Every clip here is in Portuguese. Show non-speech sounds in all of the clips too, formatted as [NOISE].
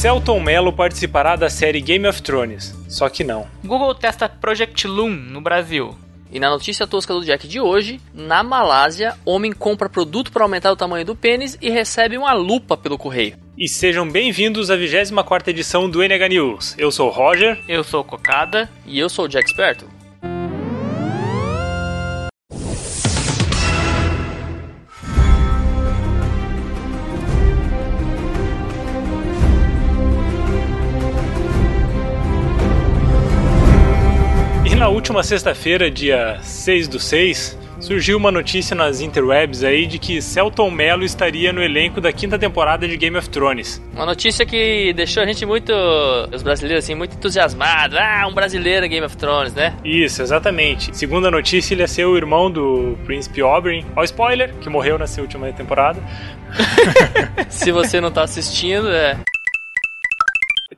Celton Mello participará da série Game of Thrones. Só que não. Google testa Project Loom no Brasil. E na notícia tosca do Jack de hoje, na Malásia, homem compra produto para aumentar o tamanho do pênis e recebe uma lupa pelo correio. E sejam bem-vindos à 24 edição do NH News. Eu sou o Roger. Eu sou o Cocada. E eu sou o Jack Esperto. Na última sexta-feira, dia 6 do 6, surgiu uma notícia nas interwebs aí de que Celton Mello estaria no elenco da quinta temporada de Game of Thrones. Uma notícia que deixou a gente muito, os brasileiros assim, muito entusiasmados. Ah, um brasileiro em Game of Thrones, né? Isso, exatamente. Segundo a notícia, ele ia ser o irmão do Príncipe Oberyn. Ó, spoiler, que morreu nessa última temporada. [LAUGHS] Se você não tá assistindo, é.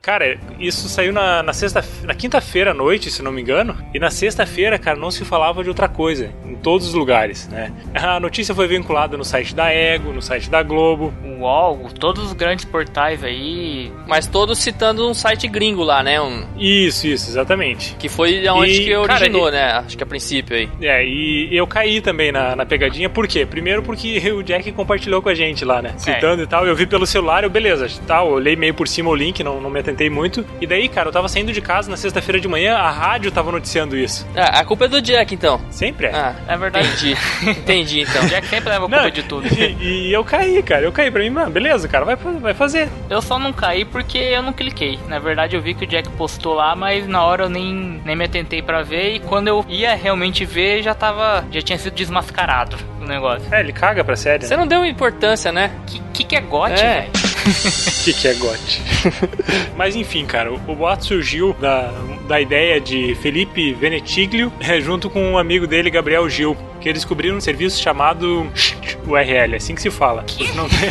Cara, isso saiu na, na sexta, na quinta-feira à noite, se não me engano. E na sexta-feira, cara, não se falava de outra coisa. Em todos os lugares, né? A notícia foi vinculada no site da Ego, no site da Globo. UOL, todos os grandes portais aí. Mas todos citando um site gringo lá, né? Um... Isso, isso, exatamente. Que foi onde e, que originou, cara, né? Acho que a princípio aí. É, e eu caí também na, na pegadinha. Por quê? Primeiro porque o Jack compartilhou com a gente lá, né? Citando é. e tal. Eu vi pelo celular, eu, beleza, tal. Eu olhei meio por cima o link, não, não me atentei muito. E daí, cara, eu tava saindo de casa na sexta-feira de manhã, a rádio tava noticiando isso. Ah, a culpa é do Jack, então. Sempre é. Ah, é verdade. Entendi. Entendi, então. [LAUGHS] Jack sempre leva a culpa não, de tudo. E, e, eu caí, cara. Eu caí pra mim, mano, beleza, cara, vai, vai fazer. Eu só não caí porque eu não cliquei. Na verdade, eu vi que o Jack postou lá, mas na hora eu nem, nem me atentei para ver. E quando eu ia realmente ver, já tava. Já tinha sido desmascarado o negócio. É, ele caga pra série. Você né? não deu importância, né? Que que, que é gote, é. velho? O que, que é GOT? [LAUGHS] Mas enfim, cara, o boato surgiu da, da ideia de Felipe Venetiglio é, junto com um amigo dele, Gabriel Gil, que eles descobriram um serviço chamado [LAUGHS] URL, assim que se fala. Não tem...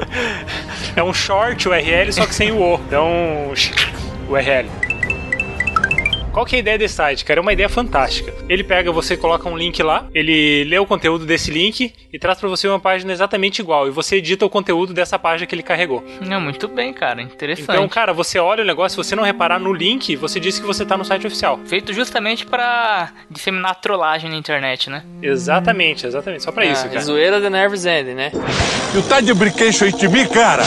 [LAUGHS] é um short URL, só que sem o O. Então, URL. Qual que é a ideia desse site, cara? É uma ideia fantástica. Ele pega, você coloca um link lá, ele lê o conteúdo desse link e traz para você uma página exatamente igual. E você edita o conteúdo dessa página que ele carregou. Não, muito bem, cara. Interessante. Então, cara, você olha o negócio, se você não reparar no link, você diz que você tá no site oficial. Feito justamente para disseminar trollagem na internet, né? Exatamente, exatamente. Só pra ah, isso, cara. Zoeira da Nerves End, né? You tá de brincation de mim, cara?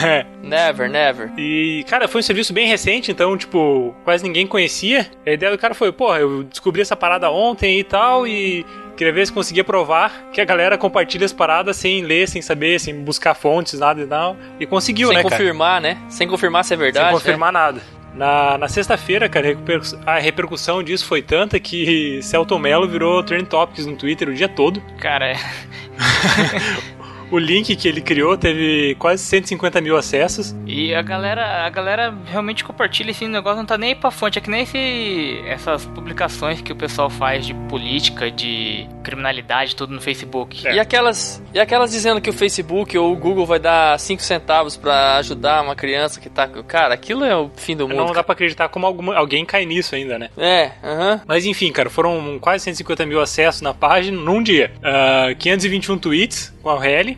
É. [LAUGHS] Never, never. E, cara, foi um serviço bem recente, então, tipo, quase ninguém conhecia. A ideia do cara foi, porra, eu descobri essa parada ontem e tal, e queria ver se conseguia provar que a galera compartilha as paradas sem ler, sem saber, sem buscar fontes, nada e tal. E conseguiu, sem né, Sem confirmar, cara? né? Sem confirmar se é verdade. Sem confirmar né? nada. Na, na sexta-feira, cara, a repercussão disso foi tanta que Celton Mello virou Trend Topics no Twitter o dia todo. Cara, é. [LAUGHS] o link que ele criou teve quase 150 mil acessos. E a galera, a galera realmente compartilha esse negócio, não tá nem aí pra fonte. É que nem esse, essas publicações que o pessoal faz de política, de criminalidade, tudo no Facebook. É. E, aquelas, e aquelas dizendo que o Facebook ou o Google vai dar 5 centavos para ajudar uma criança que tá. Cara, aquilo é o fim do mundo. Não cara. dá pra acreditar como alguma, alguém cai nisso ainda, né? É, aham. Uh -huh. Mas enfim, cara, foram quase 150 mil acessos na página num dia. Uh, 521 tweets com a URL,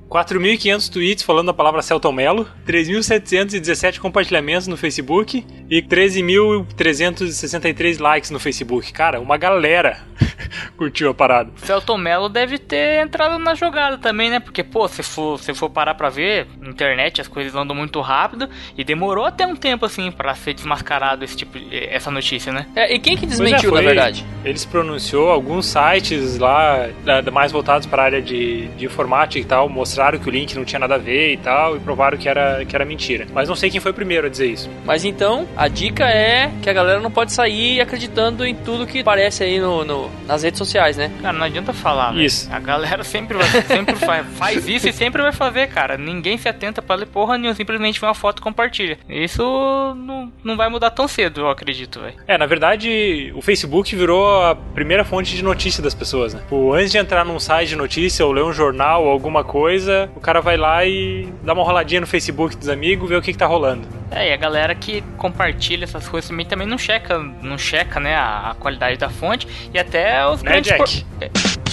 4.500 tweets falando a palavra Celton Mello, 3.717 compartilhamentos no Facebook e 13.363 likes no Facebook. Cara, uma galera [LAUGHS] curtiu a parada. Celton Mello deve ter entrado na jogada também, né? Porque, pô, se for, se for parar pra ver, na internet as coisas andam muito rápido e demorou até um tempo, assim, para ser desmascarado esse tipo, essa notícia, né? É, e quem que desmentiu, é, foi, na verdade? Ele se pronunciou, alguns sites lá, mais voltados para a área de, de informática e tal, mostraram que o link não tinha nada a ver e tal, e provaram que era, que era mentira. Mas não sei quem foi o primeiro a dizer isso. Mas então, a dica é que a galera não pode sair acreditando em tudo que aparece aí no, no nas redes sociais, né? Cara, não adianta falar, Isso. Véio. A galera sempre, vai, sempre faz, faz isso e sempre vai fazer, cara. Ninguém se atenta pra ler porra nenhuma, simplesmente vê uma foto e compartilha. Isso não, não vai mudar tão cedo, eu acredito, velho. É, na verdade, o Facebook virou a primeira fonte de notícia das pessoas, né? Pô, antes de entrar num site de notícia ou ler um jornal ou alguma coisa, o cara vai lá e dá uma roladinha no Facebook dos amigos, vê o que, que tá rolando. É, e a galera que compartilha essas coisas também, também não checa, não checa, né, a, a qualidade da fonte e até os né, grandes Jack? Por... É.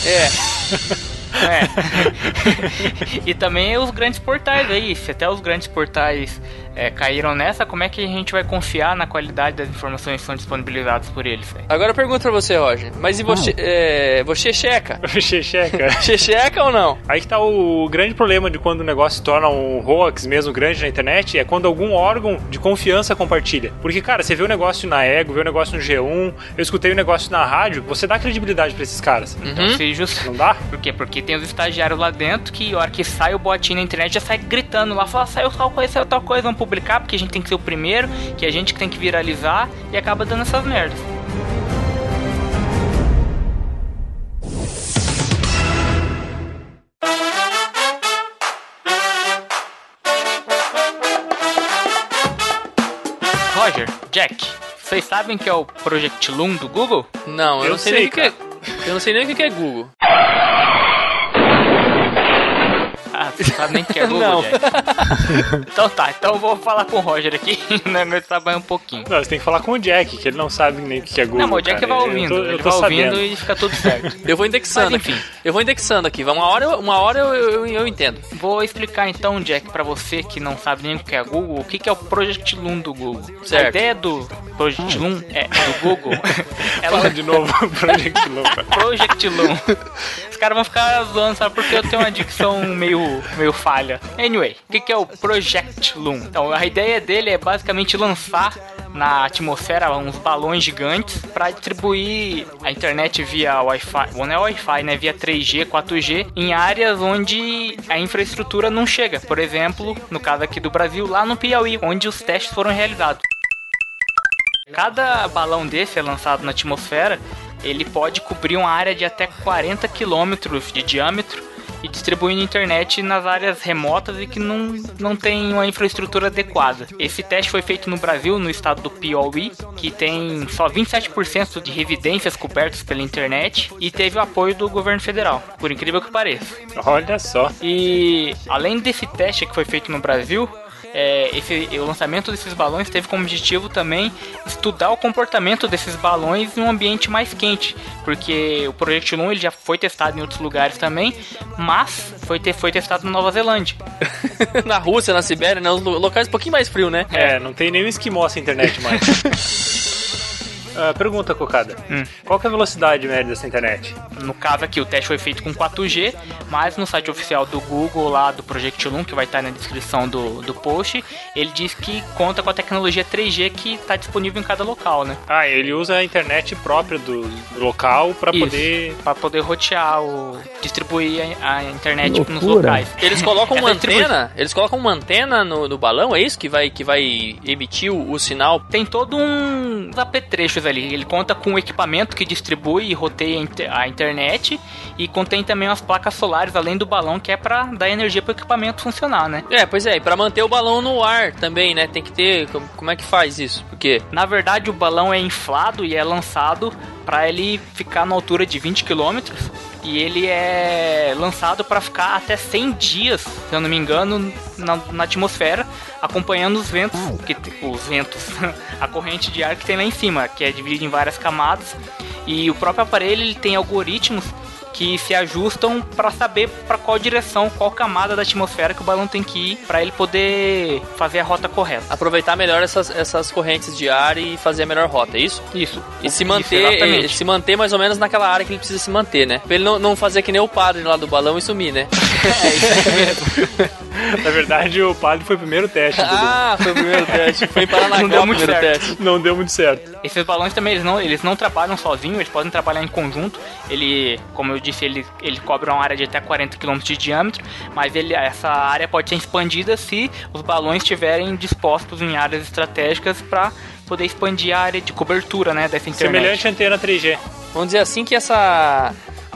É. [LAUGHS] [LAUGHS] e também os grandes portais aí, se até os grandes portais é, caíram nessa, como é que a gente vai confiar na qualidade das informações que são disponibilizadas por eles? véi? Agora eu pergunto pra você, Roger. Mas e você, é, você checa? [LAUGHS] Checheca. [LAUGHS] Você checa ou não? Aí que tá o grande problema de quando o negócio se torna um hoax mesmo grande na internet, é quando algum órgão de confiança compartilha. Porque, cara, você vê o negócio na Ego, vê o negócio no G1, eu escutei o negócio na rádio, você dá credibilidade pra esses caras. Então, se just... Não dá? Por quê? Porque tem os estagiários lá dentro que, a hora que sai o botinho na internet, já sai gritando lá, fala, saiu tal coisa, saiu tal coisa, vamos publicar, porque a gente tem que ser o primeiro, que a gente que tem que viralizar, e acaba dando essas merdas. Roger, Jack, vocês sabem que é o Project Loom do Google? Não, eu, Eu não sei, sei, nem o que é. Eu não sei nem o que é Google. Ah, você sabe nem que é Google, Não. Jack. então tá, então eu vou falar com o Roger aqui, [LAUGHS] né, vai trabalhar um pouquinho. Não, você tem que falar com o Jack, que ele não sabe nem o que é Google. não, mas o Jack cara. vai Eu ouvindo, tô- eu ele vai ouvindo sabendo. e fica tudo certo. Eu vou indexando Mas, aqui. enfim. Eu vou indexando aqui. Uma hora, eu- uma hora eu, eu, eu entendo. Vou explicar então, Jack, pra você que não sabe nem o que é Google, o que que é o Project Loom do Google. Certo. A ideia do Project Loom é do Google. ela [LAUGHS] Fala de novo o [LAUGHS] Project Loom. cara. Project Loom. Caras vão ficar zoando, sabe? Porque eu tenho uma dicção meio, meio falha. Anyway, o que, que é o Project Loom? Então, a ideia dele é basicamente lançar na atmosfera uns balões gigantes para distribuir a internet via Wi-Fi, ou não é Wi-Fi, né? Via 3G, 4G, em áreas onde a infraestrutura não chega. Por exemplo, no caso aqui do Brasil, lá no Piauí, onde os testes foram realizados. Cada balão desse é lançado na atmosfera, ele pode cobrir uma área de até 40 quilômetros de diâmetro e distribuindo internet nas áreas remotas e que não, não tem uma infraestrutura adequada. Esse teste foi feito no Brasil, no estado do Piauí, que tem só 27% de residências cobertas pela internet e teve o apoio do governo federal, por incrível que pareça. Olha só. E além desse teste que foi feito no Brasil, é, esse, o lançamento desses balões teve como objetivo também estudar o comportamento desses balões em um ambiente mais quente, porque o Project Loom ele já foi testado em outros lugares também, mas foi, te, foi testado na Nova Zelândia. [LAUGHS] na Rússia, na Sibéria, né? Os lo- locais um pouquinho mais frio, né? É, não tem nem um esquimó essa internet mais. [LAUGHS] Ah, pergunta, Cocada. Hum. Qual que é a velocidade média dessa internet? No caso aqui, o teste foi feito com 4G, mas no site oficial do Google, lá do Project Loom, que vai estar na descrição do, do post, ele diz que conta com a tecnologia 3G que está disponível em cada local, né? Ah, ele usa a internet própria do, do local para poder. Pra poder rotear o. distribuir a, a internet nos Loucura. locais. Eles colocam uma Essa distribui- antena, eles colocam uma antena no, no balão, é isso que vai que vai emitir o, o sinal? Tem todo um apetrechos ali. Ele conta com um equipamento que distribui e roteia a inter- a internet e contém também umas placas solares além do balão que é pra dar energia pro equipamento funcionar, né? É, pois é, e pra manter o balão no ar também, né? Tem que ter, como, como é que faz isso? Porque Na verdade, o balão é inflado e é lançado para ele ficar na altura de 20 km. E ele é lançado para ficar até 100 dias, se eu não me engano, na, na atmosfera, acompanhando os ventos, que os ventos, [LAUGHS] a corrente de ar que tem lá em cima, que é dividida em várias camadas. E o próprio aparelho ele tem algoritmos que se ajustam para saber para qual direção, qual camada da atmosfera que o balão tem que ir, para ele poder fazer a rota correta. aproveitar melhor essas, essas correntes de ar e fazer a melhor rota, é isso? Isso. E se Isso, manter, exatamente. e se manter mais ou menos naquela área que ele precisa se manter, né? Pra ele não, não fazer que nem o padre lá do balão e sumir, né? [LAUGHS] [LAUGHS] Na verdade, o padre foi o primeiro teste. do- ah, foi o primeiro [LAUGHS] teste. Foi em Paranaguá Não deu muito certo. teste. Não deu muito certo. Esses balões também, eles não, eles não trabalham sozinhos, eles podem trabalhar em conjunto. Ele, como eu disse, ele, ele cobre uma área de até 40 km de diâmetro, mas ele, essa área pode ser expandida se os balões estiverem dispostos em áreas estratégicas para poder expandir a área de cobertura né, dessa internet. Semelhante à antena 3G. Vamos dizer assim que essa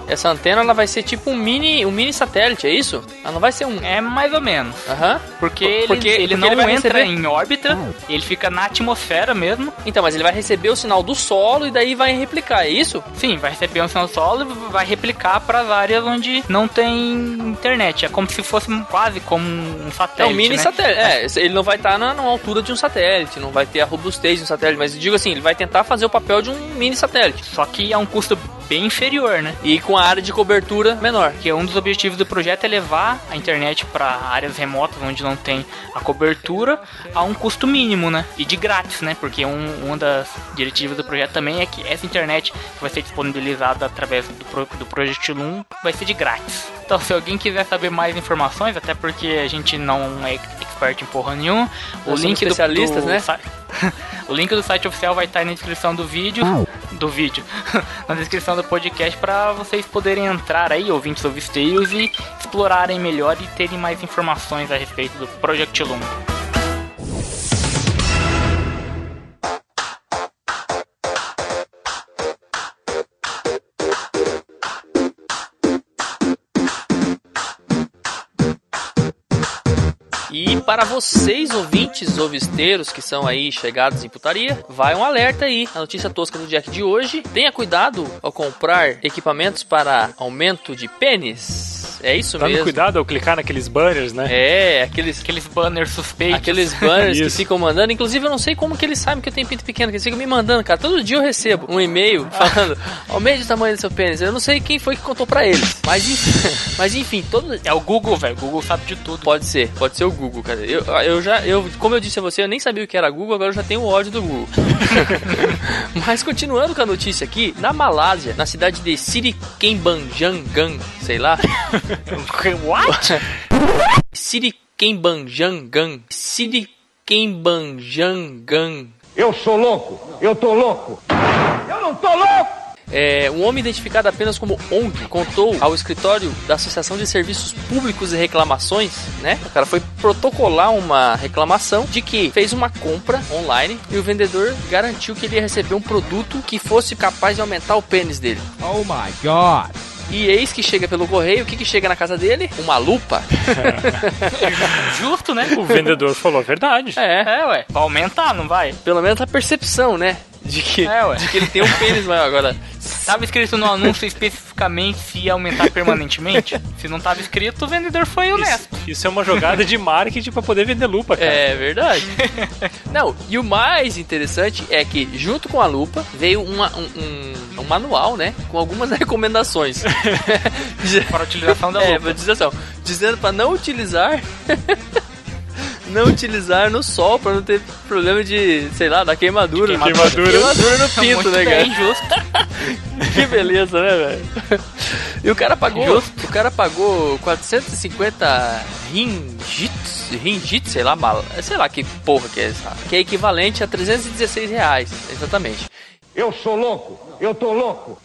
essa antena ela vai ser tipo um mini um mini satélite, é isso? Ela não vai ser um É mais ou menos. Aham. Porque ele, Porque- ele porque não ele entra receber- em órbita, ele fica na atmosfera mesmo. Então, mas ele vai receber o sinal do solo e daí vai replicar, é isso? Sim, vai receber um sinal do solo e vai replicar para as áreas onde não tem internet. É como se fosse quase como um É satélite. um mini né? satélite. É, ele não vai estar na, na altura de um satélite, não vai ter a robustez de um satélite, mas eu digo assim, ele vai tentar fazer o papel de um mini satélite. Só que é um custo bem inferior, né? E com a área de cobertura menor. Que um dos objetivos do projeto é levar a internet para áreas remotas onde não tem a cobertura a um custo mínimo, né? E de grátis, né? Porque um, uma das diretivas do projeto também é que essa internet que vai ser disponibilizada através do, pro, do Project Loom vai ser de grátis. Então, se alguém quiser saber mais informações, até porque a gente não é expert em porra nenhuma, o link do, especialistas, do né? sa- [LAUGHS] o link do site oficial vai estar aí na descrição do vídeo, do vídeo, [LAUGHS] na descrição do podcast para vocês poderem entrar aí, ouvintes ouvisteiros, e explorarem melhor e terem mais informações a respeito do Project Loom. Para vocês, ouvintes ovisteiros que são aí chegados em putaria, vai um alerta aí. A notícia tosca do Jack de hoje. Tenha cuidado ao comprar equipamentos para aumento de pênis. É isso Tome mesmo. cuidado ao clicar naqueles banners, né? É, aqueles Aqueles banners suspeitos. Aqueles banners que ficam mandando. Inclusive, eu não sei como que eles sabem que eu tenho pinto pequeno, que eles ficam me mandando, cara. Todo dia eu recebo um e-mail falando, aumente o tamanho do seu pênis. Eu não sei quem foi que contou pra eles. Mas enfim, [LAUGHS] mas enfim todo. É o Google, velho. O Google sabe de tudo. Pode ser, pode ser o Google, cara. Eu, eu já, eu, como eu disse a você, eu nem sabia o que era Google, agora eu já tenho ódio do Google. [LAUGHS] Mas continuando com a notícia aqui, na Malásia, na cidade de Sirikembanjangan, sei lá. [LAUGHS] What? Sirikembanjangan. Sirikembanjangan. Eu sou louco, eu tô louco. Eu não tô louco! É, um homem identificado apenas como ONG contou ao escritório da Associação de Serviços Públicos e Reclamações, né? O cara foi protocolar uma reclamação de que fez uma compra online e o vendedor garantiu que ele ia receber um produto que fosse capaz de aumentar o pênis dele. Oh my god. E eis que chega pelo correio, o que, que chega na casa dele? Uma lupa. [LAUGHS] Justo, né? O vendedor falou a verdade. É, É, ué. Vai aumentar, não vai? pelo menos a percepção, né? De que, É, de que ele tem um pênis maior. Agora, Tava escrito no anúncio especificamente se ia aumentar permanentemente? Se não tava escrito, o vendedor foi honesto. Isso, isso é uma jogada de marketing pra poder vender lupa, cara. É verdade. [LAUGHS] Não, e o mais interessante é que, junto com a lupa, veio uma- um, um- um manual, né? Com algumas [LAUGHS] recomendações. Para a utilização da é, lupa. pra utilização. Dizendo pra não utilizar. [LAUGHS] não utilizar no sol, pra não ter problema de, sei lá, da queimadura. De queimadura. [LAUGHS] Queimadura no pinto, né, cara? bem, justo. [LAUGHS] Que beleza, né, velho? E o cara pagou, o cara pagou 450 ringgits, ringgits, sei lá, mal, sei lá que porra que é essa, que é equivalente a 316 reais, exatamente. Eu sou louco, eu tô louco.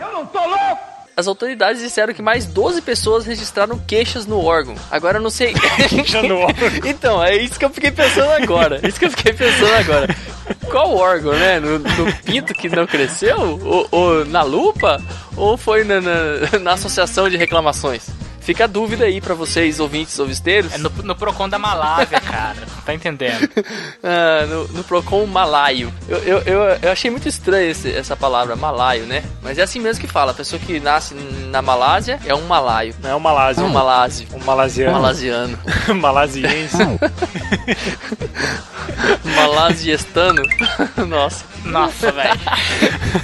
Eu não tô louco! As autoridades disseram que mais 12 pessoas registraram queixas no órgão. Agora eu não sei. [LAUGHS] Queixa no órgão. então, é isso que eu fiquei pensando agora. Isso que eu fiquei pensando agora. Qual órgão, né? No, no pinto que não cresceu? Ou, ou na lupa? Ou foi na, na, na associação de reclamações? Fica a dúvida aí pra vocês, ouvintes ovisteiros. É no, no Procon da Malásia, cara. Não tá entendendo. [LAUGHS] Ah, no, no Procon malaio. Eu, eu, eu, eu achei muito estranho esse- essa palavra, malaio, né? Mas é assim mesmo que fala. A pessoa que nasce na Malásia é um malaio. Não é um malásio. É um malásio. Um malasiano. Malasiano. [LAUGHS] Malasiense. [LAUGHS] Malasiestano. Nossa, Nossa, velho.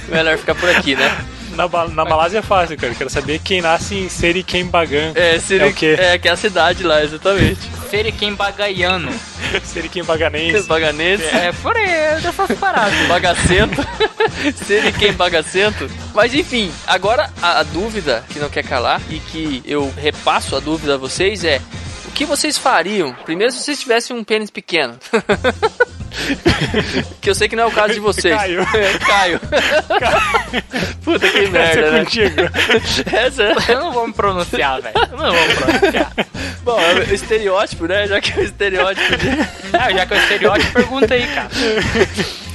melhor ficar por aqui, né? Na, na Malásia é fácil, cara. Quero saber quem nasce em Seriquembagan. É, seria, É o quê? É, que é a cidade lá, exatamente. Seriquem Bagaiano. [LAUGHS] Seriquembaganense. Baganense. É por aí, dessas paradas. Bagacento. [LAUGHS] Seria quem bagacento. Mas enfim, agora a, a dúvida que não quer calar e que eu repasso a dúvida a vocês é: o que vocês fariam? Primeiro, se vocês tivessem um pênis pequeno. [LAUGHS] [LAUGHS] que eu sei que não é o caso de vocês. Caio. [LAUGHS] É, Caio. Puta que Essa merda, é né? contigo. [LAUGHS] Essa. Eu não vou me pronunciar, velho. Eu não vou me pronunciar. Bom, é o estereótipo, né? Já que é o estereótipo de... Ah, já que é o estereótipo, pergunta aí, cara.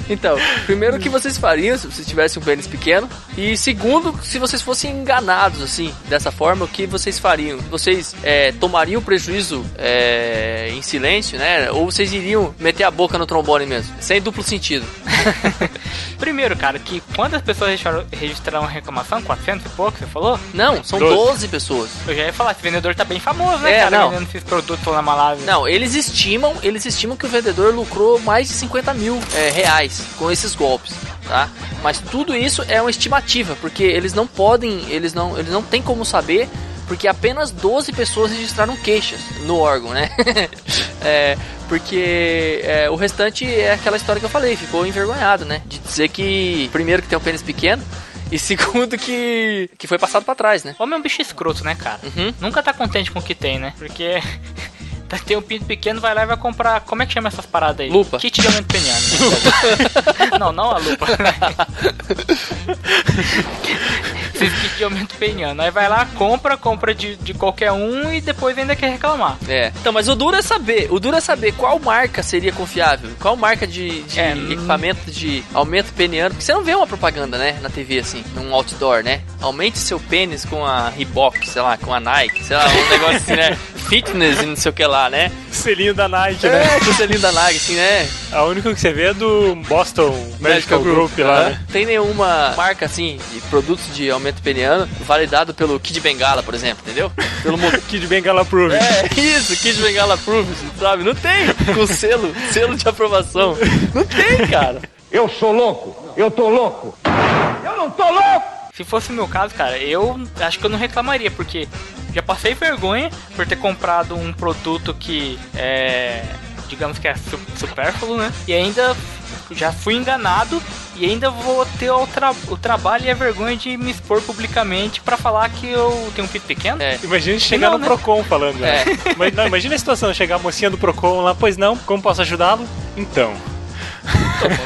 Então, primeiro, o que vocês fariam se vocês tivessem um pênis pequeno? E segundo, se vocês fossem enganados, assim, dessa forma, o que vocês fariam? Vocês é, tomariam prejuízo é, em silêncio, né? Ou vocês iriam meter a boca no trombone mesmo? Sem duplo sentido. [LAUGHS] Primeiro, cara, que quantas pessoas registraram, registraram a reclamação? 400 e pouco, você falou? Não, são Doze. 12 pessoas. Eu já ia falar, esse vendedor tá bem famoso, né, É, cara? não, Não. vendendo esses produtos lá na Malásia. Não, eles estimam, eles estimam que o vendedor lucrou mais de 50 mil é, reais com esses golpes, tá? Mas tudo isso é uma estimativa, porque eles não podem, eles não, eles não têm como saber, porque apenas 12 pessoas registraram queixas no órgão, né? [LAUGHS] é, porque é, o restante é aquela história que eu falei, ficou envergonhado, né? De dizer que, primeiro, que tem um pênis pequeno, [LAUGHS] e segundo, que, que foi passado pra trás, né? Homem é um bicho escroto, né, cara? Uhum. Nunca tá contente com o que tem, né? Porque tem um pinto pequeno, vai lá e vai comprar. Como é que chama essas paradas aí? Lupa. Kit de aumento peniano. [LAUGHS] não, não a lupa. [LAUGHS] Esses kits de aumento peniano. Aí vai lá, compra, compra de, de qualquer um e depois ainda quer reclamar. É. Então, mas o duro é saber. O duro é saber qual marca seria confiável. Qual marca de, de É, equipamento de aumento peniano. Porque você não vê uma propaganda, né? Na TV, assim, num outdoor, né? Aumente seu pênis com a Reebok, sei lá, com a Nike, sei lá, um negócio assim, né? [LAUGHS] Fitness e não sei o que lá, né? Selinho da Nike, né? É, com o selinho da Nike, assim, né? A única que você vê é do Boston Medical, Group, lá, Aham. né? Tem nenhuma marca, assim, de produtos de aumento peniano validado pelo Kid Bengala, por exemplo, entendeu? Pelo [LAUGHS] Kid Bengala Proof. É, isso, Kid Bengala Approved, sabe? Não tem com selo, selo de aprovação. Não tem, cara. Eu sou louco. Eu tô louco. Eu não tô louco. Se fosse o meu caso, cara, eu acho que eu não reclamaria, porque já passei vergonha por ter comprado um produto que é. digamos que é su- supérfluo, né? E ainda já fui enganado e ainda vou ter o, tra- o trabalho e a vergonha de me expor publicamente pra falar que eu tenho um pito pequeno. É. Imagina chegar Não, no né? Procon falando, né? É. [LAUGHS] Mas, não, imagina a situação, chegar a mocinha do Procon lá, pois não, como posso ajudá-lo? Então.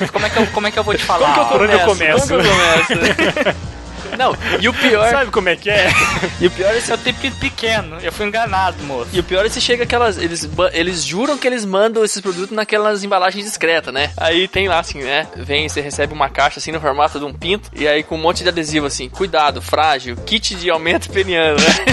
Mas Como é, que eu, como é que eu vou te falar? Como que eu Por onde eu começo? Como que eu começo? [LAUGHS] [LAUGHS] Não, e o pior, Sabe como é que é? [LAUGHS] e o pior é se Eu tenho pito pequeno, eu fui enganado, moço. E o pior é se chega aquelas. Eles, eles juram que eles mandam esses produtos naquelas embalagens discretas, né? Aí tem lá assim, né? Vem, você recebe uma caixa assim no formato de um pinto. E aí com um monte de adesivo assim: cuidado, frágil, kit de aumento peniano, né?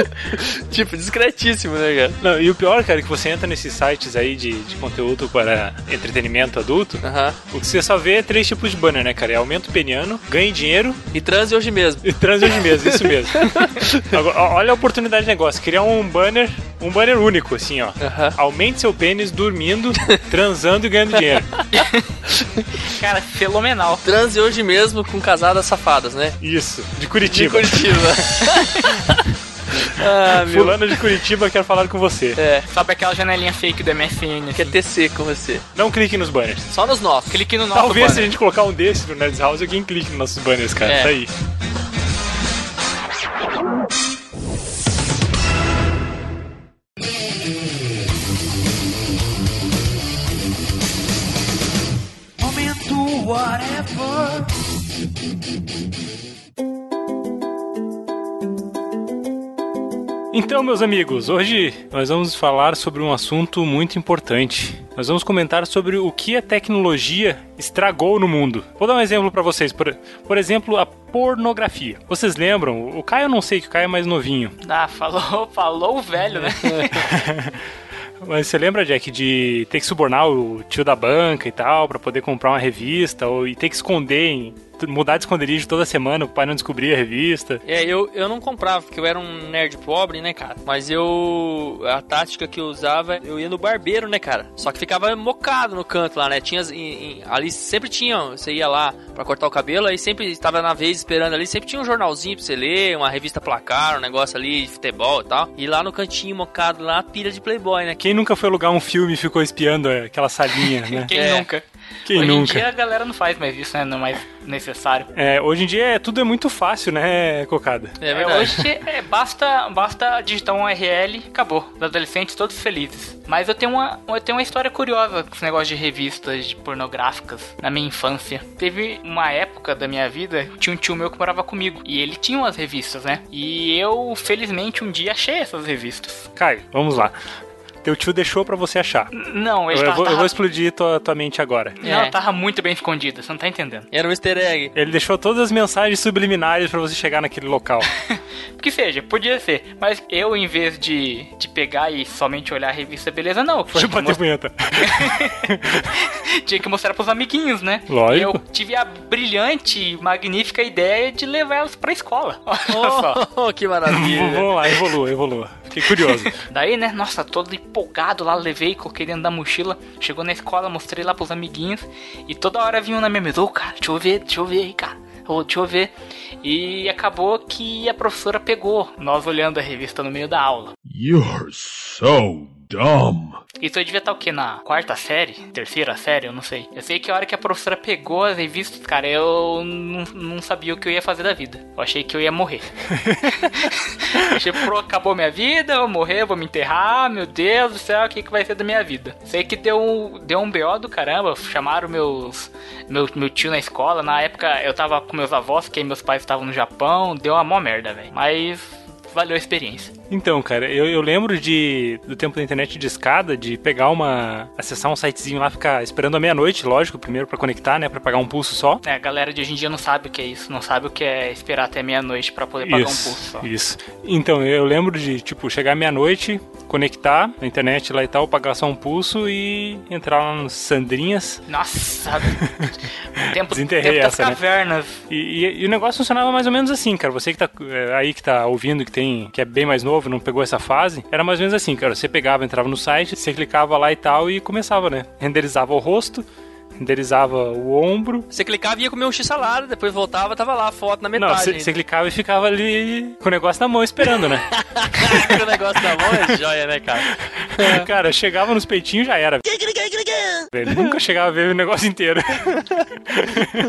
[LAUGHS] tipo, discretíssimo, né, cara? Não, e o pior, cara, é que você entra nesses sites aí de, de conteúdo para entretenimento adulto, Aham. o que você só vê é três tipos de banner, né, cara? É aumento peniano, ganhe dinheiro E transe hoje mesmo. e transe hoje mesmo, isso mesmo. [LAUGHS] Agora, olha a oportunidade de negócio, criar um banner, um banner único, assim, ó. Aham. Aumente seu pênis dormindo, transando e ganhando dinheiro. [LAUGHS] Cara, fenomenal. Transe hoje mesmo com casadas safadas, né? Isso, de De Curitiba. [LAUGHS] [LAUGHS] Ah, meu. Fulano de Curitiba quer falar com você. É, Sabe aquela janelinha fake do quer Assim? TC com você. Não clique nos banners. Só nos nossos. Clique no nosso Talvez se a banner. gente colocar um desse no Nerds House, alguém clique nos nossos banners, cara. É. Tá aí. Então, meus amigos, hoje nós vamos falar sobre um assunto muito importante. Nós vamos comentar sobre o que a tecnologia estragou no mundo. Vou dar um exemplo pra vocês. Por, por exemplo, a pornografia. Vocês lembram? O Caio eu não sei, que o Caio é mais novinho. Ah, falou, [LAUGHS] falou o velho, né? [LAUGHS] Mas você lembra, Jack, de ter que subornar o tio da banca e tal, pra poder comprar uma revista, ou e ter que esconder, em- mudar de esconderijo toda semana, o pai não descobrir a revista. É, eu, eu não comprava, porque eu era um nerd pobre, né, cara? Mas eu. A tática que eu usava, eu ia no barbeiro, né, cara? Só que ficava mocado no canto lá, né? Tinha. em- em- ali sempre tinha. Você ia lá pra cortar o cabelo, aí sempre estava na vez esperando ali, sempre tinha um jornalzinho pra você ler, uma revista placar, um negócio ali de futebol e tal. E lá no cantinho mocado lá, pilha de Playboy, né? Quem nunca foi alugar um filme e ficou espiando aquela salinha, [LAUGHS] né? Quem É. nunca? Quem Hoje nunca? em dia a galera não faz mais isso, né? Não é mais necessário. É, hoje em dia é, tudo é muito fácil, né, Cocada? É É, verdade. hoje é, basta, basta digitar um URL acabou. Os adolescentes todos felizes. Mas eu tenho uma, eu tenho uma história curiosa com esse negócio de revistas de pornográficas na minha infância. Teve uma época da minha vida, tinha um tio meu que morava comigo. E ele tinha umas revistas, né? E eu, felizmente, um dia achei essas revistas. Caio, vamos lá. Teu tio deixou pra você achar. Não, ele Eu, tava, vou, eu tava- vou explodir tua, tua mente agora. Não, É. tava muito bem escondida, você não tá entendendo. Era um easter egg. Ele deixou todas as mensagens subliminares pra você chegar naquele local. [LAUGHS] Que seja, podia ser. Mas eu, em vez de, de pegar e somente olhar a revista, beleza, não. Foi Tinha que, bater mos- punheta. [LAUGHS] tinha que mostrar pros amiguinhos, né? Lógico. E eu tive a brilhante e magnífica ideia de levar elas pra escola. [LAUGHS] Olha só. Oh, que maravilha. Vamos lá, evolua, evolua. Fiquei curioso. Daí, né, nossa, todo empolgado lá, levei, coloquei dentro da mochila. Chegou na escola, mostrei lá pros amiguinhos. E toda hora vinham na minha mesa, ô, cara, deixa eu ver, deixa eu ver aí, cara. Ô, deixa eu ver. E acabou que a professora pegou nós olhando a revista no meio da aula. You're so dumb. Isso eu devia estar o quê? Na quarta série? Terceira série? Eu não sei. Eu sei que a hora que a professora pegou as revistas, cara, eu não, não sabia o que eu ia fazer da vida. Eu achei que eu ia morrer. eu [LAUGHS] achei, pô, acabou minha vida, eu vou morrer, eu vou me enterrar, meu Deus do céu, o que, que vai ser da minha vida? Sei que deu, deu um BO do caramba, chamaram meus, meu, meu tio na escola. Na época eu tava com meus avós, que meus pais estavam no Japão, deu uma mó merda, velho. Mas valeu a experiência. Então, cara, eu, eu lembro de do tempo da internet de escada, de pegar uma. acessar um sitezinho lá, ficar esperando a meia-noite, lógico, primeiro para conectar, né? Pra pagar um pulso só. É, a galera de hoje em dia não sabe o que é isso, não sabe o que é esperar até meia-noite para poder pagar isso, um pulso só. Isso. Então, eu lembro de, tipo, chegar meia-noite, conectar na internet lá e tal, pagar só um pulso e entrar lá nos Sandrinhas. Nossa, [LAUGHS] tempo, Desenterrei tempo das essa, né? cavernas. E, e- e o negócio funcionava mais ou menos assim, cara. Você que tá é, aí que tá ouvindo, que tem, que é bem mais novo, não pegou essa fase, era mais ou menos assim, cara. Você pegava, entrava no site, você clicava lá e tal e começava, né? Renderizava o rosto, renderizava o ombro. Você clicava e ia comer um x-salada, depois voltava, tava lá a foto na Não, metade. você você clicava e ficava ali com o negócio na mão esperando, né? [LAUGHS] o negócio da mão é joia, né, cara? [LAUGHS] cara, chegava nos peitinhos já era. Velho, nunca chegava a ver o negócio inteiro. [LAUGHS]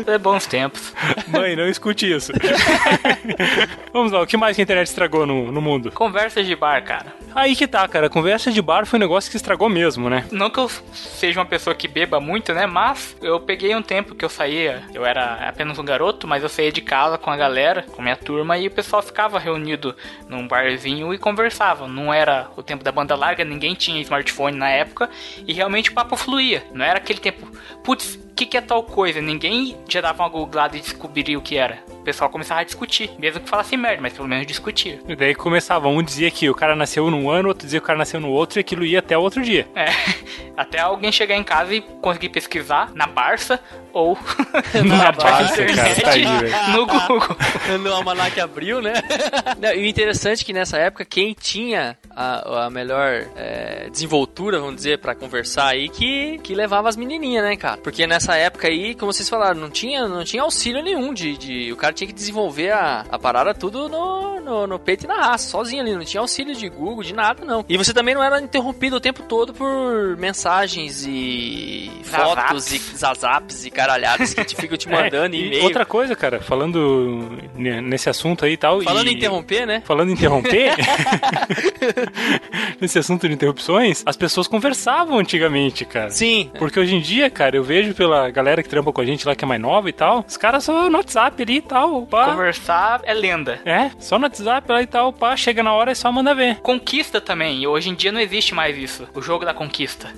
É bons tempos. Mãe, não escute isso. [LAUGHS] Vamos lá, o que mais que a internet estragou no, no mundo? Conversas de bar, cara. Aí que tá, cara. Conversa de bar foi um negócio que estragou mesmo, né? Não que eu seja uma pessoa que beba muito, né? Mas eu peguei um tempo que eu saía. Eu era apenas um garoto, mas eu saía de casa com a galera, com a minha turma, e o pessoal ficava reunido num barzinho e conversava. Não era o tempo da banda larga, ninguém tinha smartphone na época, e realmente o papo fluía. Não era aquele tempo, putz, o que, que é tal coisa? Ninguém já dava uma googlada e descobria o que era. O pessoal começava a discutir, mesmo que falasse merda, mas pelo menos discutia. E daí começava, um dizia que o cara nasceu num ano, outro dizia que o cara nasceu no outro, e aquilo ia até o outro dia. É, [LAUGHS] até alguém chegar em casa e conseguir pesquisar na Barça ou [LAUGHS] Na Barça, da cara, tá aí, no Google. [LAUGHS] no Almanac abril, né? Não, e o interessante é que nessa época, quem tinha a, a melhor é, desenvoltura, vamos dizer, pra conversar aí, que, que levava as menininhas, né, cara? Porque nessa época aí, como vocês falaram, não tinha, não tinha auxílio nenhum de, de- O cara tinha que desenvolver a, a parada tudo no, no, no peito e na raça, sozinho ali. Não tinha auxílio de Google, de nada, não. E você também não era interrompido o tempo todo por mensagens e fotos Zazaps. e zazaps e caralhadas que te ficam te [LAUGHS] mandando É, e e e-mail. outra coisa, cara, falando ne- nesse assunto aí e tal. Falando e... em interromper, né? Falando em interromper, [LAUGHS] nesse assunto de interrupções, as pessoas conversavam antigamente, cara. Sim. Porque hoje em dia, cara, eu vejo pela galera que trampa com a gente lá que é mais nova e tal, os caras só no WhatsApp ali e tal, pá. Conversar é lenda. É, só no WhatsApp lá e tal, pá, chega na hora e só manda ver. Conquista também, e hoje em dia não existe mais isso. O jogo da conquista.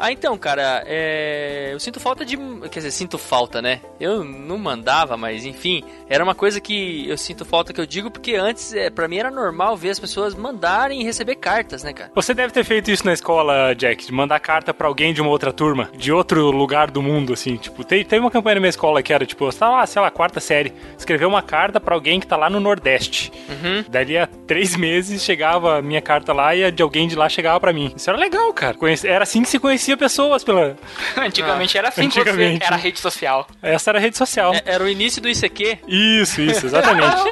Ah, então, cara, é... eu sinto falta de. Quer dizer, sinto falta, né? Eu não mandava, mas enfim, era uma coisa que eu sinto falta que eu digo porque antes, é, para mim, era normal ver as pessoas mandarem e receber cartas, né, cara? Você deve ter feito isso na escola, Jack, de mandar carta pra alguém de uma outra turma, de outro lugar do mundo, assim. Tipo, te- teve uma campanha na minha escola que era, tipo, eu tava lá, sei lá, quarta série, escrever uma carta pra alguém que tá lá no Nordeste. Uhum. Dali a três meses chegava a minha carta lá e a de alguém de lá chegava pra mim. Isso era legal, cara. Era assim que se conhecia pessoas pela. [LAUGHS] Antigamente era assim, que Antigamente. você era rede social. Essa era a rede social. É, Era o início do ICQ. Isso, isso, exatamente. [LAUGHS]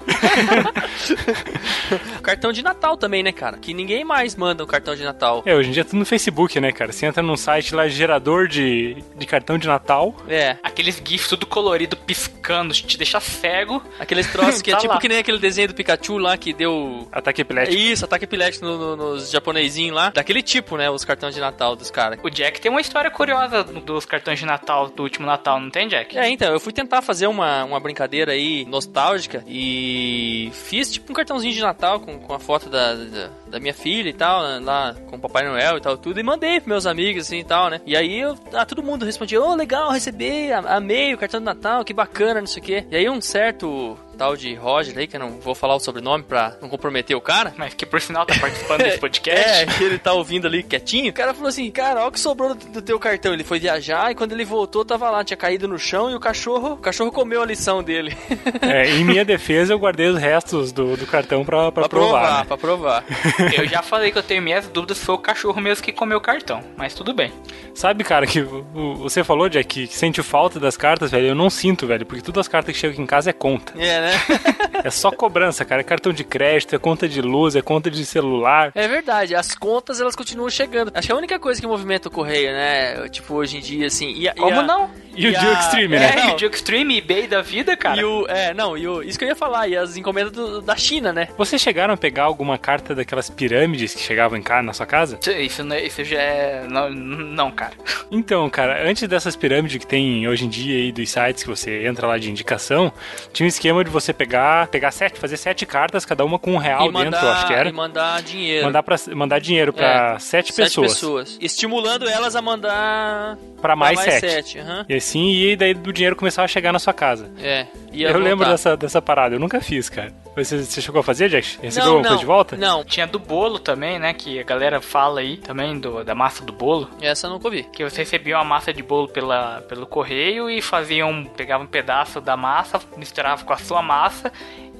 O cartão de Natal também, né, cara? Que ninguém mais manda um cartão de Natal. é, hoje em dia é tudo no Facebook, né, cara? Você entra num site lá, gerador de, de cartão de Natal. É, Aqueles GIFs tudo colorido, piscando, te deixa cego. aqueles troços que é [LAUGHS] Tá tipo lá. que nem aquele desenho do Pikachu lá que deu. Ataque É epilético. isso, ataque epilético no- no- nos japonesinhos lá. Daquele tipo, né? Os cartões de Natal dos caras. O Jack tem uma história curiosa dos cartões de Natal do último Natal, não tem, Jack? É, então, eu fui tentar fazer uma, uma brincadeira aí nostálgica e fiz tipo um cartãozinho de Natal com, com a foto da, da- da minha filha e tal, né, lá com o Papai Noel e tal, tudo, e mandei pros meus amigos, assim, e tal, né? E aí, eu, ah, todo mundo respondia, ô, oh, legal, recebi, amei o cartão de Natal, que bacana, não sei o quê. E aí, um certo tal de Roger aí, que eu não vou falar o sobrenome pra não comprometer o cara. Mas que por sinal tá participando desse [LAUGHS] podcast. é, que ele tá ouvindo ali quietinho. O cara falou assim, cara, olha o que sobrou do, do, teu cartão. Ele foi viajar e quando ele voltou, tava lá, tinha caído no chão e o cachorro, o cachorro comeu a lição dele. é, em minha defesa, eu guardei os restos do, do cartão pra, pra, pra provar. provar né? Pra provar. [LAUGHS] eu já falei que eu tenho minhas dúvidas se foi o cachorro mesmo que comeu o cartão, mas tudo bem. Sabe, cara, que você falou, Jack, que sente falta das cartas, velho. Eu não sinto, velho, porque todas as cartas que chegam aqui em casa é conta. É, né? [LAUGHS] É só cobrança, cara. É cartão de crédito, é conta de luz, é conta de celular. É verdade, as contas elas continuam chegando. Acho que é a única coisa que movimenta o correio, né? Tipo, hoje em dia, assim. E a, Como e a, não? E, e o Dio Extreme, né? É, e o Dio Extreme, eBay da vida, cara. E o, é, não, e o, isso que eu ia falar, e as encomendas do, da China, né? Vocês chegaram a pegar alguma carta daquelas pirâmides que chegavam em casa na sua casa? Isso, isso já é. Não, não, cara. [LAUGHS] Então, cara, antes dessas pirâmides que tem hoje em dia aí dos sites que você entra lá de indicação, tinha um esquema de você pegar, pegar sete, fazer sete cartas, cada uma com um real mandar, dentro, acho que era. E mandar dinheiro. Mandar, pra, mandar dinheiro pra é, sete, sete pessoas. pessoas. Estimulando elas a mandar para mais, mais sete. sete uhum. E assim, e daí do dinheiro começava a chegar na sua casa. É. eu voltar. lembro dessa, dessa parada, eu nunca fiz, cara. Você, você chegou a fazer, Jack? Recebeu não, alguma coisa de volta? Não. Tinha do bolo também, né? Que a galera fala aí também do, da massa do bolo. Essa eu nunca vi. Que você recebia uma massa de bolo pela, pelo correio e faziam. Pegava um pedaço da massa, misturava com a sua massa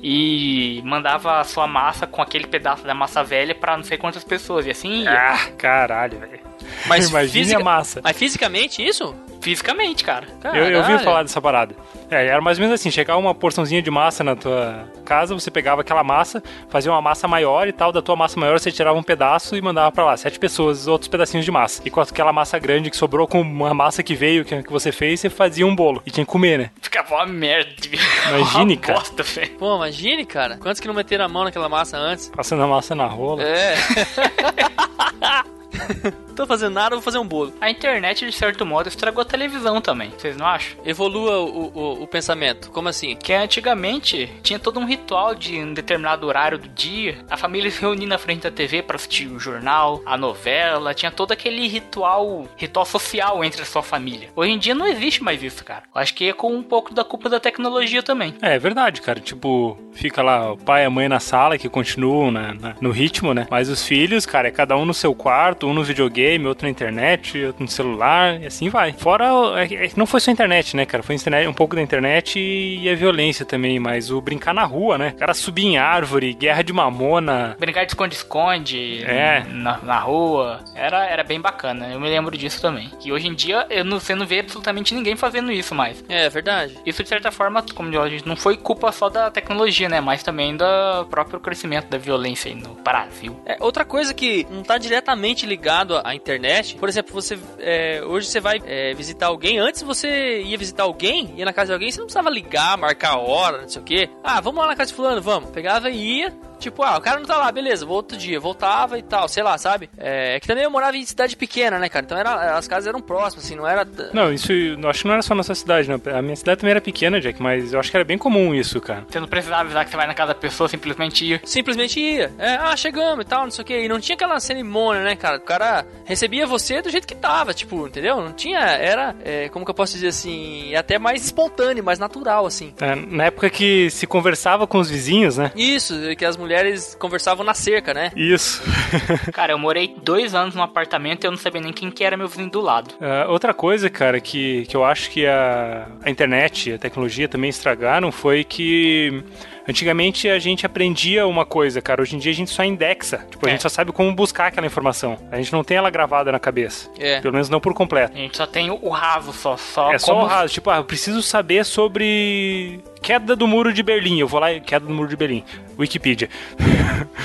e mandava a sua massa com aquele pedaço da massa velha para não sei quantas pessoas. E assim ia. Ah, caralho, velho. Mas [LAUGHS] Imagina fisica... a massa. Mas fisicamente isso? Fisicamente, cara. Eu, eu vi falar dessa parada. É, era mais ou menos assim, chegava uma porçãozinha de massa na tua casa, você pegava aquela massa, fazia uma massa maior e tal, da tua massa maior você tirava um pedaço e mandava para lá, sete pessoas, outros pedacinhos de massa. E com aquela massa grande que sobrou com uma massa que veio, que, que você fez, você fazia um bolo. E tinha que comer, né? Ficava uma merda. Imagine, uma cara. Bosta, Pô, imagine, cara. Quantos que não meteram a mão naquela massa antes? Passando a massa na rola. É. [LAUGHS] [LAUGHS] tô fazendo nada, vou fazer um bolo. A internet, de certo modo, estragou a televisão também, vocês não acham? Evolua o, o, o, pensamento, como assim? Que antigamente tinha todo um ritual de um determinado horário do dia, a família [LAUGHS] se reunia na frente da TV para assistir o jornal, a novela, tinha todo aquele ritual, ritual social entre a sua família. Hoje em dia não existe mais isso, cara. Eu acho que é com um pouco da culpa da tecnologia também. É, é verdade, cara. Tipo, fica lá o pai e a mãe na sala que continuam na, no ritmo, né? Mas os filhos, cara, é cada um no seu quarto, um no videogame, outro na internet, outro no celular, e assim vai. Fora, é, é, não foi só a internet, né, cara? Foi internet, um pouco da internet e a violência também, mas o brincar na rua, né? O cara subir em árvore, guerra de mamona. Brincar de esconde-esconde é. na, na rua. Era, era bem bacana, eu me lembro disso também. Que hoje em dia eu não, você não vê absolutamente ninguém fazendo isso mais. É, verdade. Isso, de certa forma, como a gente não foi culpa só da tecnologia, né? Mas também do próprio crescimento da violência aí no Brasil. É, outra coisa que não tá diretamente ligado à internet, por exemplo, você é, hoje você vai é, visitar alguém, antes você ia visitar alguém, ia na casa de alguém, você não precisava ligar, marcar a hora, não sei o quê. Ah, vamos lá na casa de fulano, vamos. Pegava e ia, Tipo, ah, o cara não tá lá, beleza, vou outro dia, voltava e tal, sei lá, sabe? É, é que também eu morava em cidade pequena, né, cara? Então era, as casas eram próximas, assim, não era. Não, isso eu acho que não era só na sua cidade, não. A minha cidade também era pequena, Jack, mas eu acho que era bem comum isso, cara. Você não precisava avisar que você vai na casa da pessoa, simplesmente ia. Simplesmente ia. É, ah, chegamos e tal, não sei o que. E não tinha aquela cerimônia, né, cara? O cara recebia você do jeito que tava, tipo, entendeu? Não tinha. Era, é, como que eu posso dizer assim, até mais espontâneo, mais natural, assim. É, na época que se conversava com os vizinhos, né? Isso, que as mulheres conversavam na cerca, né? Isso. [LAUGHS] cara, eu morei dois anos num apartamento e eu não sabia nem quem que era meu vizinho do lado. Uh, outra coisa, cara, que, que eu acho que a, a internet, a tecnologia também estragaram foi que Antigamente a gente aprendia uma coisa, cara. Hoje em dia a gente só indexa. Tipo, a é. gente só sabe como buscar aquela informação. A gente não tem ela gravada na cabeça. É. Pelo menos não por completo. A gente só tem o raso, só. só é só o raso. Tipo, ah, eu preciso saber sobre queda do muro de Berlim. Eu vou lá e queda do muro de Berlim. Wikipedia.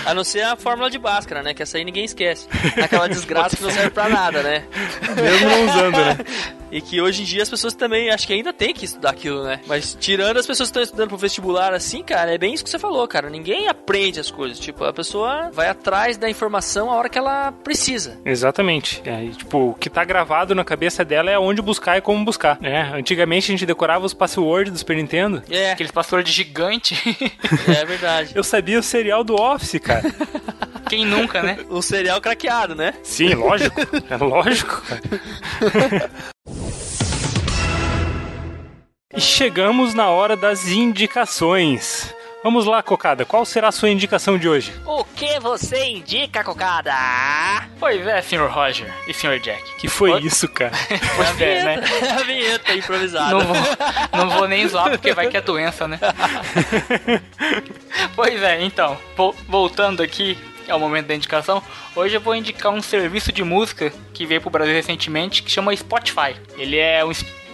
A não ser a fórmula de Bhaskara, né? Que essa aí ninguém esquece. Aquela desgraça que não serve pra nada, né? Mesmo não usando, né? E que hoje em dia as pessoas também, acho que ainda tem que estudar aquilo, né? Mas tirando as pessoas que estão estudando pro vestibular assim, cara, é bem isso que você falou, cara. Ninguém aprende as coisas. Tipo, a pessoa vai atrás da informação a hora que ela precisa. Exatamente. É, e, tipo, o que tá gravado na cabeça dela é onde buscar e como buscar. É, antigamente a gente decorava os passwords do Super Nintendo. É. Aqueles passwords gigantes. é verdade. Eu sabia o serial do Office, cara. [LAUGHS] Quem nunca, né? Um cereal craqueado, né? Sim, lógico. É lógico, cara. E chegamos na hora das indicações. Vamos lá, Cocada, qual será a sua indicação de hoje? O que você indica, Cocada? Pois é, Sr. Roger e Sr. Jack. Que foi Oi? isso, cara? Pois [LAUGHS] é, né? a vinheta improvisada. Não vou, não vou nem zoar porque vai que é doença, né? [LAUGHS] pois é, então, vo- voltando aqui ao momento da indicação, hoje eu vou indicar um serviço de música que veio pro Brasil recentemente que chama Spotify. Ele é um,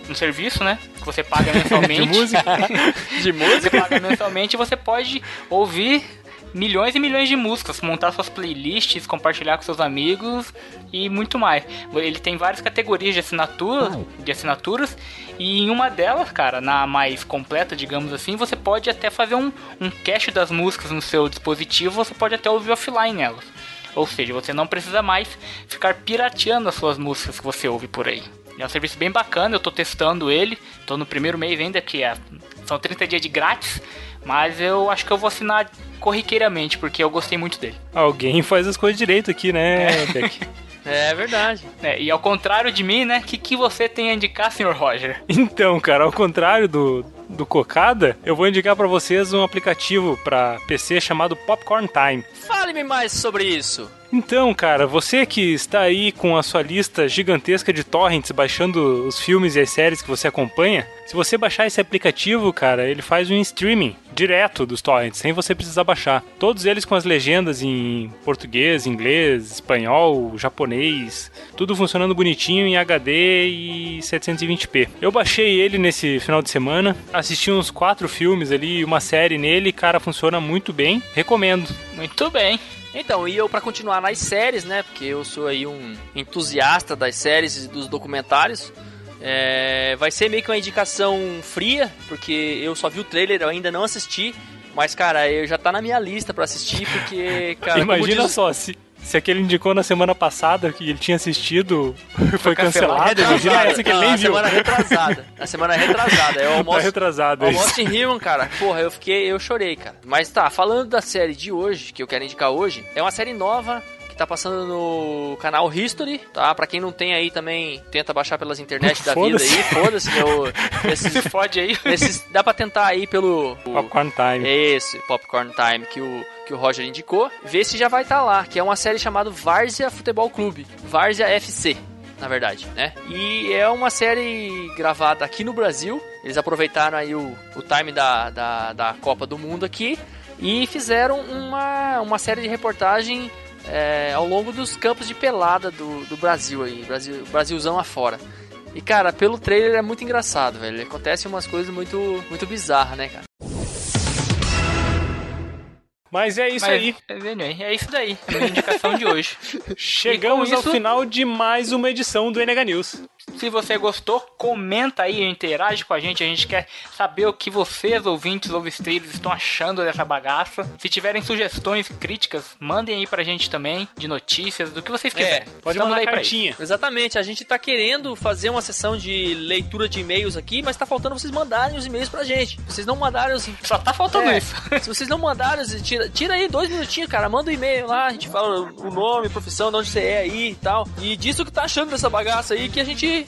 um serviço, né? Você paga mensalmente. [LAUGHS] De música? [LAUGHS] De música? Você paga mensalmente e você pode ouvir milhões e milhões de músicas, montar suas playlists, compartilhar com seus amigos e muito mais. Ele tem várias categorias de assinatura, de assinaturas e em uma delas, cara, na mais completa, digamos assim, você pode até fazer um, um cache das músicas no seu dispositivo, você pode até ouvir offline elas. Ou seja, você não precisa mais ficar pirateando as suas músicas que você ouve por aí. É um serviço bem bacana, eu tô testando ele, tô no primeiro mês ainda, que é, são 30 dias de grátis, mas eu acho que eu vou assinar corriqueiramente, porque eu gostei muito dele. Alguém faz as coisas direito aqui, né, Jack? [LAUGHS] É verdade. É, e ao contrário de mim, né, o que, que você tem a indicar, Sr. Roger? [LAUGHS] Então, cara, ao contrário do, do Cocada, eu vou indicar pra vocês um aplicativo pra PC chamado Popcorn Time. Fale-me mais sobre isso. Então, cara, você que está aí com a sua lista gigantesca de torrents baixando os filmes e as séries que você acompanha, se você baixar esse aplicativo, cara, ele faz um streaming direto dos torrents, sem você precisar baixar. Todos eles com as legendas em português, inglês, espanhol, japonês, tudo funcionando bonitinho em HD e 720p. Eu baixei ele nesse final de semana, assisti uns quatro filmes ali, uma série nele, cara, funciona muito bem. Recomendo. Muito bem. Então, e eu pra continuar nas séries, né? Porque eu sou aí um entusiasta das séries e dos documentários. é, vai ser meio que uma indicação fria, porque eu só vi o trailer, eu ainda não assisti. Mas, cara, eu já tá na minha lista pra assistir, porque, [LAUGHS] cara, Imagina diz- só, se, se aquele indicou na semana passada que ele tinha assistido [LAUGHS] foi cancelado, imagina essa que ele nem viu. semana retrasada. Na semana retrasada. Eu Tá almoço, retrasado O isso. Almost Human, cara, porra, eu fiquei, eu chorei, cara. Mas tá, falando da série de hoje, que eu quero indicar hoje, é uma série nova tá passando no canal History, tá? Pra quem não tem aí também, tenta baixar pelas internet [LAUGHS] da vida aí, foda-se, [LAUGHS] esses, Se fode aí. esses- dá pra tentar aí pelo... o- Popcorn Time. esse Popcorn Time que o, que o Roger indicou, vê se já vai estar lá, que é uma série chamada Várzea Futebol Clube, Várzea FC, na verdade, né? E é uma série gravada aqui no Brasil, eles aproveitaram aí o, o time da, da, da Copa do Mundo aqui e fizeram uma, uma série de reportagem é, ao longo dos campos de pelada do, do Brasil aí, Brasil, Brasilzão afora. E cara, pelo trailer é muito engraçado, velho. Acontece umas coisas muito, muito bizarras, né, cara? Mas é isso Mas, aí. anyway, É isso daí. É a minha indicação de hoje. [LAUGHS] Chegamos ao final de mais uma edição do NH News. Se você gostou, comenta aí, interage com a gente. A gente quer saber o que vocês, ouvintes ou streamers, estão achando dessa bagaça. Se tiverem sugestões, críticas, mandem aí pra gente também, de notícias, do que vocês quiserem. Pode Estamos mandar aí pra cartinha. Exatamente, a gente tá querendo fazer uma sessão de leitura de e-mails aqui, mas tá faltando vocês mandarem os e-mails pra gente. Vocês não mandaram os. Só tá faltando É, isso. Se vocês não mandaram, tira, tira aí dois minutinhos, cara. Manda um e-mail lá, a gente fala o nome, profissão, de onde você é aí e tal. E disso que tá achando dessa bagaça aí que a gente.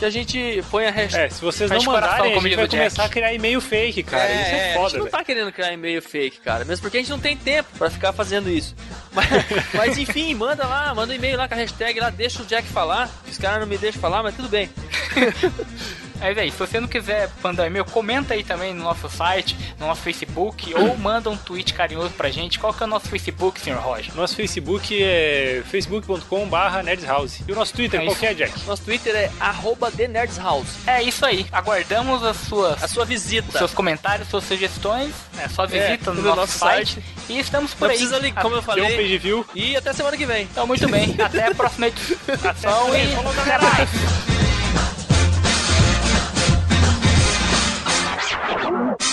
Que a gente põe a hashtag. É, se vocês não mandarem, a gente vai começar a criar e-mail fake, cara. isso é a foda, gente não tá querendo criar e-mail fake, cara. Mesmo porque a gente não tem tempo pra ficar fazendo isso. [LAUGHS] Mas, mas enfim, manda lá, manda um e-mail lá com a hashtag lá, deixa o Jack falar. Os caras não me deixam falar, mas tudo bem. [LAUGHS] Mas é isso. Se você não quiser mandar e-mail, comenta aí também no nosso site, no nosso Facebook, ou [COUGHS] manda um tweet carinhoso pra gente. Qual que é o nosso Facebook, Sr. Roger? Nosso Facebook é facebook.com.br nerdshouse. E o nosso Twitter, É qual que é, Jack? Nosso Twitter é arroba TheNerdsHouse. É isso aí. Aguardamos as suas A sua visita. seus comentários, suas sugestões, né, sua visita no no nosso, nosso site. site. E estamos por Não aí. precisa ligar, como eu Deu um falei. page view. E até semana que vem. Então, muito bem. [LAUGHS] Até a próxima edição e até mais. Thank you.